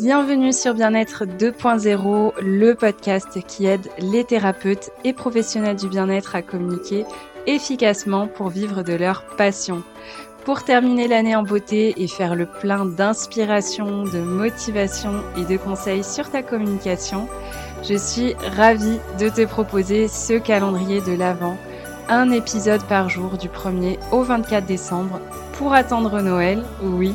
Bienvenue sur Bien-être 2.0, le podcast qui aide les thérapeutes et professionnels du bien-être à communiquer efficacement pour vivre de leur passion. Pour terminer l'année en beauté et faire le plein d'inspiration, de motivation et de conseils sur ta communication, je suis ravie de te proposer ce calendrier de l'Avent, un épisode par jour du 1er au 24 décembre pour attendre Noël, oui,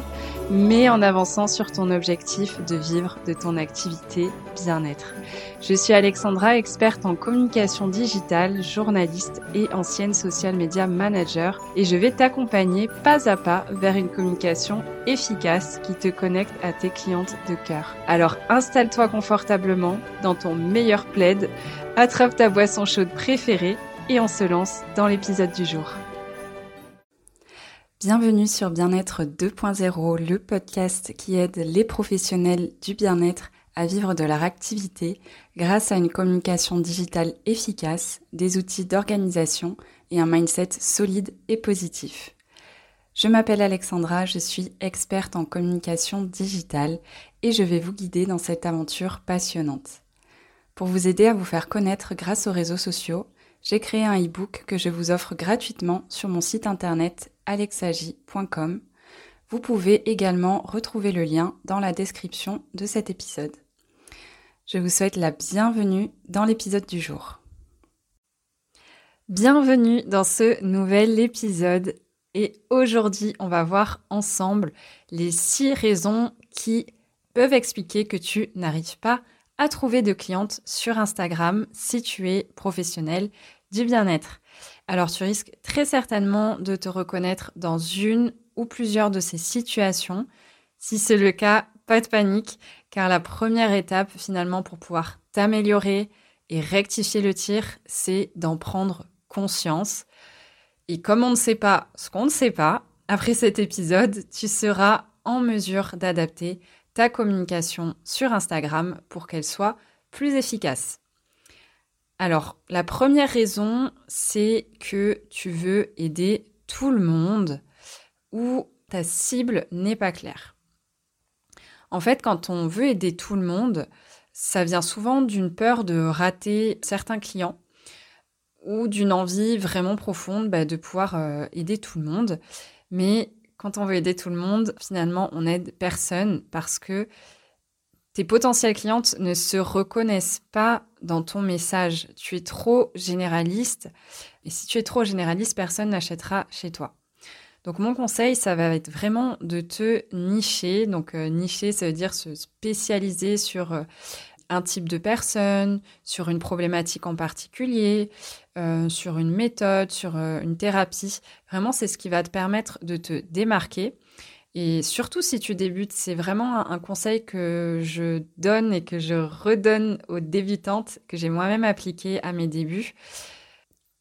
mais en avançant sur ton objectif de vivre de ton activité bien-être. Je suis Alexandra, experte en communication digitale, journaliste et ancienne social media manager et je vais t'accompagner pas à pas vers une communication efficace qui te connecte à tes clientes de cœur. Alors installe-toi confortablement dans ton meilleur plaid, attrape ta boisson chaude préférée et on se lance dans l'épisode du jour. Bienvenue sur Bien-être 2.0, le podcast qui aide les professionnels du bien-être à vivre de leur activité grâce à une communication digitale efficace, des outils d'organisation et un mindset solide et positif. Je m'appelle Alexandra, je suis experte en communication digitale et je vais vous guider dans cette aventure passionnante. Pour vous aider à vous faire connaître grâce aux réseaux sociaux, j'ai créé un e-book que je vous offre gratuitement sur mon site internet alexagi.com. Vous pouvez également retrouver le lien dans la description de cet épisode. Je vous souhaite la bienvenue dans l'épisode du jour. Bienvenue dans ce nouvel épisode et aujourd'hui on va voir ensemble les six raisons qui peuvent expliquer que tu n'arrives pas à trouver de clientes sur Instagram si tu es professionnel du bien-être. Alors tu risques très certainement de te reconnaître dans une ou plusieurs de ces situations. Si c'est le cas, pas de panique, car la première étape finalement pour pouvoir t'améliorer et rectifier le tir, c'est d'en prendre conscience. Et comme on ne sait pas ce qu'on ne sait pas, après cet épisode, tu seras en mesure d'adapter communication sur Instagram pour qu'elle soit plus efficace. Alors, la première raison, c'est que tu veux aider tout le monde ou ta cible n'est pas claire. En fait, quand on veut aider tout le monde, ça vient souvent d'une peur de rater certains clients ou d'une envie vraiment profonde bah, de pouvoir euh, aider tout le monde. Mais quand on veut aider tout le monde, finalement, on aide personne parce que tes potentielles clientes ne se reconnaissent pas dans ton message. Tu es trop généraliste. Et si tu es trop généraliste, personne n'achètera chez toi. Donc mon conseil, ça va être vraiment de te nicher. Donc euh, nicher, ça veut dire se spécialiser sur euh, un type de personne, sur une problématique en particulier, euh, sur une méthode, sur une thérapie. Vraiment, c'est ce qui va te permettre de te démarquer et surtout si tu débutes, c'est vraiment un, conseil que je donne et que je redonne aux débutantes, que j'ai moi-même appliqué à mes débuts.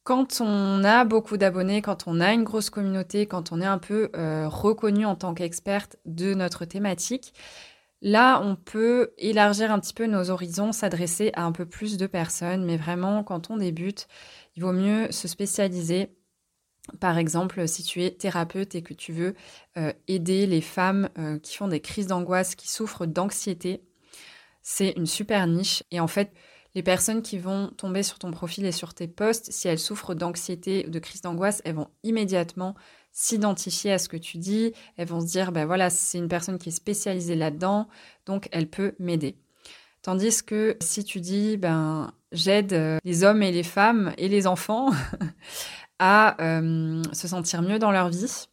Quand on a beaucoup d'abonnés, quand on a une grosse communauté, quand on est un peu euh, reconnu en tant qu'experte de notre thématique, là, on peut élargir un petit peu nos horizons, s'adresser à un peu plus de personnes. Mais vraiment, quand on débute, il vaut mieux se spécialiser par exemple, si tu es thérapeute et que tu veux euh, aider les femmes euh, qui font des crises d'angoisse, qui souffrent d'anxiété, c'est une super niche. Et en fait, les personnes qui vont tomber sur ton profil et sur tes posts, si elles souffrent d'anxiété ou de crise d'angoisse, elles vont immédiatement s'identifier à ce que tu dis. Elles vont se dire, ben voilà, c'est une personne qui est spécialisée là-dedans, donc elle peut m'aider. Tandis que si tu dis, ben, j'aide euh, les hommes et les femmes et les enfants à euh, se sentir mieux dans leur vie.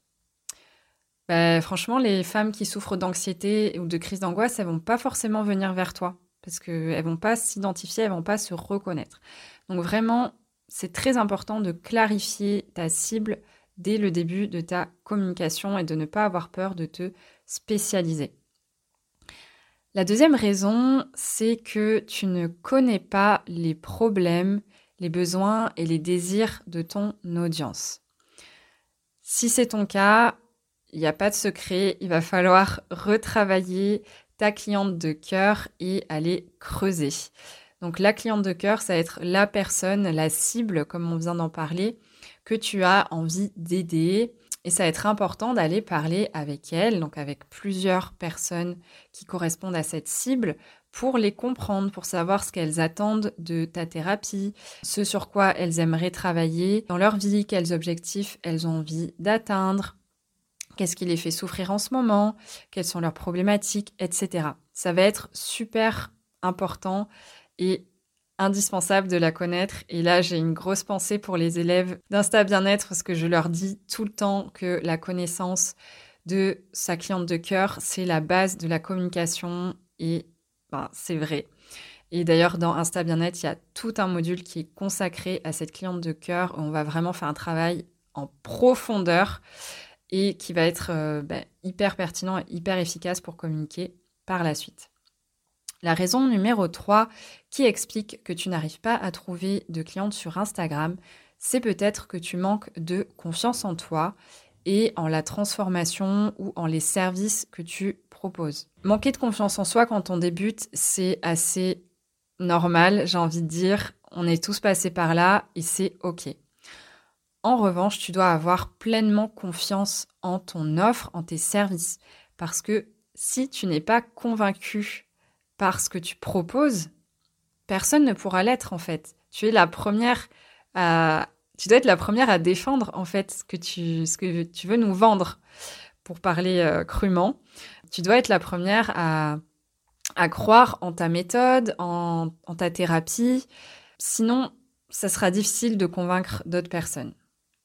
Bah, franchement, les femmes qui souffrent d'anxiété ou de crise d'angoisse, elles vont pas forcément venir vers toi parce qu'elles vont pas s'identifier, elles vont pas se reconnaître. Donc vraiment, c'est très important de clarifier ta cible dès le début de ta communication et de ne pas avoir peur de te spécialiser. La deuxième raison, c'est que tu ne connais pas les problèmes les besoins et les désirs de ton audience. Si c'est ton cas, il n'y a pas de secret, il va falloir retravailler ta cliente de cœur et aller creuser. Donc la cliente de cœur, ça va être la personne, la cible, comme on vient d'en parler, que tu as envie d'aider Et ça va être important d'aller parler avec elle, donc avec plusieurs personnes qui correspondent à cette cible, pour les comprendre, pour savoir ce qu'elles attendent de ta thérapie, ce sur quoi elles aimeraient travailler dans leur vie, quels objectifs elles ont envie d'atteindre, qu'est-ce qui les fait souffrir en ce moment, quelles sont leurs problématiques, etc. Ça va être super important et indispensable de la connaître. Et là, j'ai une grosse pensée pour les élèves d'Insta Bien-être parce que je leur dis tout le temps que la connaissance de sa cliente de cœur, c'est la base de la communication et ben, c'est vrai. Et d'ailleurs, dans Insta Bien-être, il y a tout un module qui est consacré à cette cliente de cœur. On va vraiment faire un travail en profondeur et qui va être euh, ben, hyper pertinent et hyper efficace pour communiquer par la suite. La raison numéro 3 qui explique que tu n'arrives pas à trouver de clientes sur Instagram, c'est peut-être que tu manques de confiance en toi et en la transformation ou en les services que tu proposes. Manquer de confiance en soi quand on débute, c'est assez normal, j'ai envie de dire. On est tous passés par là et c'est OK. En revanche, tu dois avoir pleinement confiance en ton offre, en tes services. Parce que si tu n'es pas convaincu parce que tu proposes, personne ne pourra l'être en fait. Tu es la première à, tu dois être la première à défendre en fait ce que tu, ce que tu veux nous vendre, pour parler euh, crûment. Tu dois être la première à, à croire en ta méthode, en, ta thérapie. Sinon, ça sera difficile de convaincre d'autres personnes,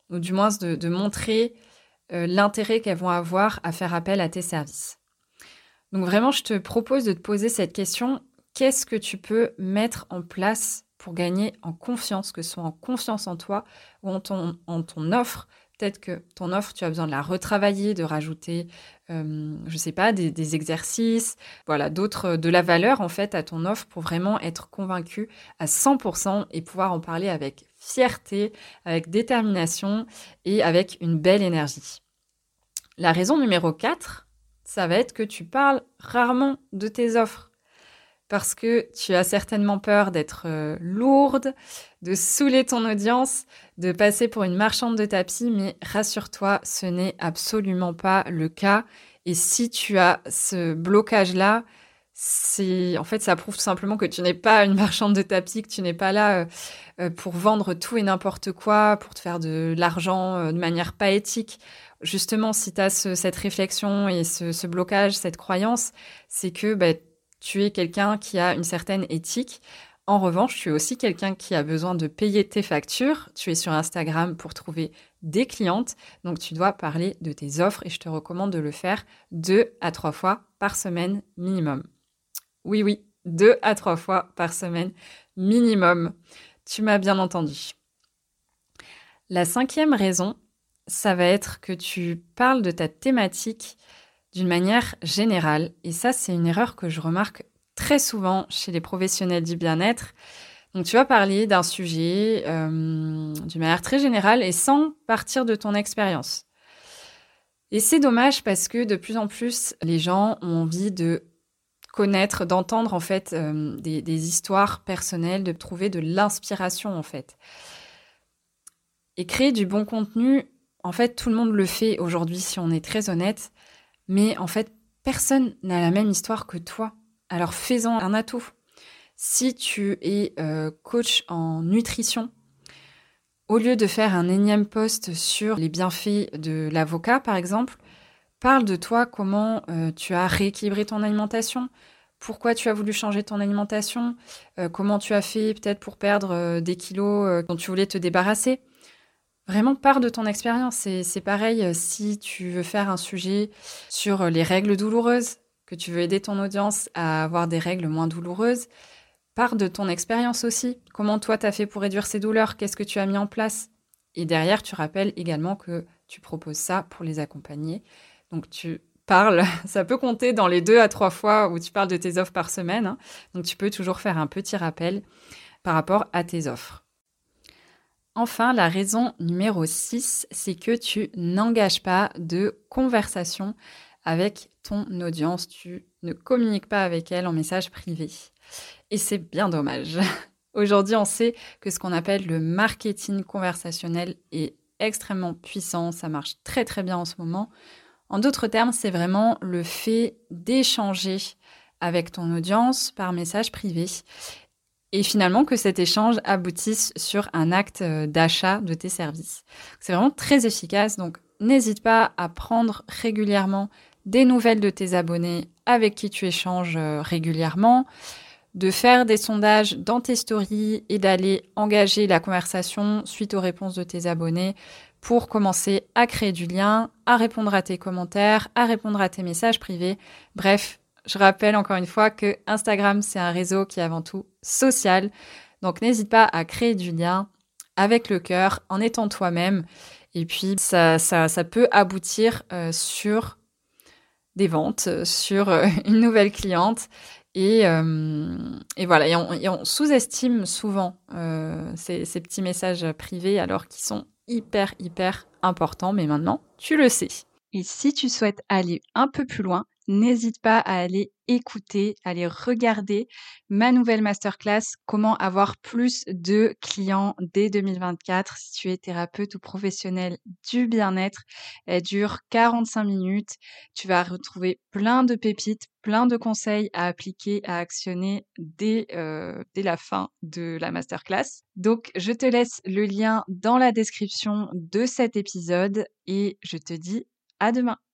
ou du moins de, de montrer euh, l'intérêt qu'elles vont avoir à faire appel à tes services. Donc vraiment, je te propose de te poser cette question. Qu'est-ce que tu peux mettre en place pour gagner en confiance, que ce soit en confiance en toi ou en ton, offre? Peut-être que ton offre, tu as besoin de la retravailler, de rajouter, euh, je ne sais pas, des, des exercices, voilà, d'autres, de la valeur en fait à ton offre pour vraiment être convaincu à 100% et pouvoir en parler avec fierté, avec détermination et avec une belle énergie. La raison numéro 4, ça va être que tu parles rarement de tes offres. Parce que tu as certainement peur d'être euh, lourde, de saouler ton audience, de passer pour une marchande de tapis, mais rassure-toi, ce n'est absolument pas le cas. Et si tu as ce blocage-là, en fait ça prouve tout simplement que tu n'es pas une marchande de tapis, que tu n'es pas là euh, euh, pour vendre tout et n'importe quoi, pour te faire de l'argent de manière pas éthique justement, si tu as cette réflexion et ce, blocage, cette croyance, c'est que bah, tu es quelqu'un qui a une certaine éthique. En revanche, tu es aussi quelqu'un qui a besoin de payer tes factures. Tu es sur Instagram pour trouver des clientes, donc tu dois parler de tes offres et je te recommande de le faire deux à trois fois par semaine minimum. Oui, oui, deux à trois fois par semaine minimum. Tu m'as bien entendu. La cinquième raison, ça va être que tu parles de ta thématique d'une manière générale. Et ça, c'est une erreur que je remarque très souvent chez les professionnels du bien-être. Donc, tu vas parler d'un sujet euh, d'une manière très générale et sans partir de ton expérience. Et c'est dommage parce que de plus en plus, les gens ont envie de d'entendre en fait euh, des, des, histoires personnelles, de trouver de l'inspiration en fait. Et créer du bon contenu, en fait, tout le monde le fait aujourd'hui, si on est très honnête. Mais en fait, personne n'a la même histoire que toi. Alors fais-en un atout. Si tu es euh, coach en nutrition, au lieu de faire un énième post sur les bienfaits de l'avocat, par exemple, parle de toi, comment euh, tu as rééquilibré ton alimentation, pourquoi tu as voulu changer ton alimentation, euh, comment tu as fait peut-être pour perdre des kilos dont tu voulais te débarrasser. Vraiment, part de ton expérience. C'est pareil euh, si tu veux faire un sujet sur euh, les règles douloureuses, que tu veux aider ton audience à avoir des règles moins douloureuses. Part de ton expérience aussi. Comment toi, tu as fait pour réduire ces douleurs? Qu'est-ce que tu as mis en place? Et derrière, tu rappelles également que tu proposes ça pour les accompagner. Donc, tu parles, ça peut compter dans les deux à trois fois où tu parles de tes offres par semaine. Hein. Donc, tu peux toujours faire un petit rappel par rapport à tes offres. Enfin, la raison numéro 6, c'est que tu n'engages pas de conversation avec ton audience. Tu ne communiques pas avec elle en message privé. Et c'est bien dommage. Aujourd'hui, on sait que ce qu'on appelle le marketing conversationnel est extrêmement puissant, ça marche très très bien en ce moment. En d'autres termes, c'est vraiment le fait d'échanger avec ton audience par message privé et finalement que cet échange aboutisse sur un acte euh, d'achat de tes services. C'est vraiment très efficace, donc n'hésite pas à prendre régulièrement des nouvelles de tes abonnés avec qui tu échanges euh, régulièrement, de faire des sondages dans tes stories et d'aller engager la conversation suite aux réponses de tes abonnés pour commencer à créer du lien, à répondre à tes commentaires, à répondre à tes messages privés. Bref, je rappelle encore une fois que Instagram, c'est un réseau qui est avant tout social. Donc n'hésite pas à créer du lien avec le cœur en étant toi-même. Et puis, ça, peut aboutir euh, sur des ventes, sur euh, une nouvelle cliente. Et, euh, et voilà, et on, sous-estime souvent ces, ces petits messages privés alors qu'ils sont hyper, hyper importants. Mais maintenant, tu le sais. Et si tu souhaites aller un peu plus loin, n'hésite pas à aller écouter, à aller regarder ma nouvelle masterclass Comment avoir plus de clients dès 2024 si tu es thérapeute ou professionnel du bien-être. Elle dure 45 minutes. Tu vas retrouver plein de pépites, plein de conseils à appliquer, à actionner dès, euh, dès la fin de la masterclass. Donc, je te laisse le lien dans la description de cet épisode et je te dis à demain.